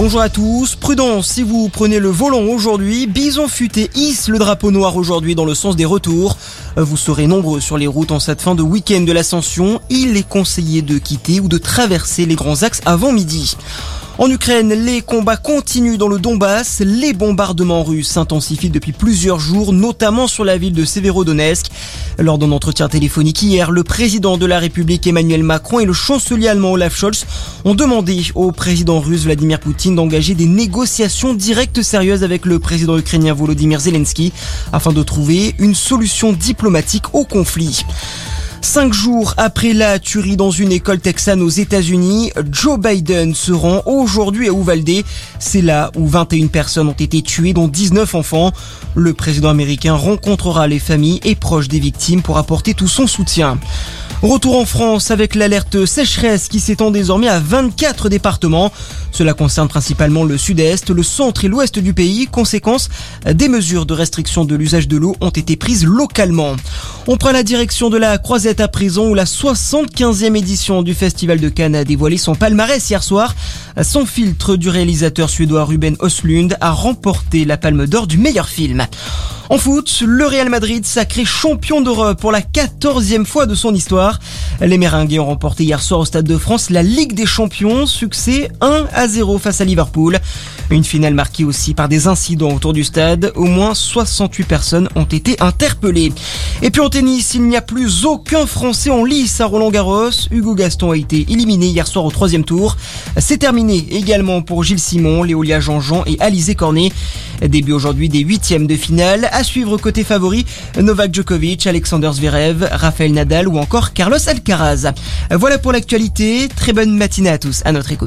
Bonjour à tous. Prudence si vous prenez le volant aujourd'hui. Bison futé hisse le drapeau noir aujourd'hui dans le sens des retours. Vous serez nombreux sur les routes en cette fin de week-end de l'ascension. Il est conseillé de quitter ou de traverser les grands axes avant midi. En Ukraine, les combats continuent dans le Donbass. Les bombardements russes s'intensifient depuis plusieurs jours, notamment sur la ville de Severodonetsk. Lors d'un entretien téléphonique hier, le président de la République Emmanuel Macron et le chancelier allemand Olaf Scholz ont demandé au président russe Vladimir Poutine d'engager des négociations directes sérieuses avec le président ukrainien Volodymyr Zelensky afin de trouver une solution diplomatique au conflit. Cinq jours après la tuerie dans une école texane aux États-Unis, Joe Biden se rend aujourd'hui à Uvalde. C'est là où 21 personnes ont été tuées, dont 19 enfants. Le président américain rencontrera les familles et proches des victimes pour apporter tout son soutien. Retour en France avec l'alerte sécheresse qui s'étend désormais à 24 départements. Cela concerne principalement le sud-est, le centre et l'ouest du pays. Conséquence, des mesures de restriction de l'usage de l'eau ont été prises localement. On prend la direction de la Croisette à présent où la 75e édition du Festival de Cannes a dévoilé son palmarès hier soir. Son filtre du réalisateur suédois Ruben Östlund a remporté la palme d'or du meilleur film. En foot, le Real Madrid sacré champion d'Europe pour la 14e fois de son histoire. Les Méringues ont remporté hier soir au Stade de France la Ligue des Champions, succès 1 à 0 face à Liverpool. Une finale marquée aussi par des incidents autour du stade. Au moins 68 personnes ont été interpellées. Et puis en tennis, il n'y a plus aucun Français en lice à Roland Garros. Hugo Gaston a été éliminé hier soir au troisième tour. C'est terminé également pour Gilles Simon, Léolia Jean-Jean et Alizé Cornet. Début aujourd'hui des huitièmes de finale. À suivre côté favori, Novak Djokovic, Alexander Zverev, Rafael Nadal ou encore Carlos Alcaraz. Voilà pour l'actualité. Très bonne matinée à tous à notre écoute.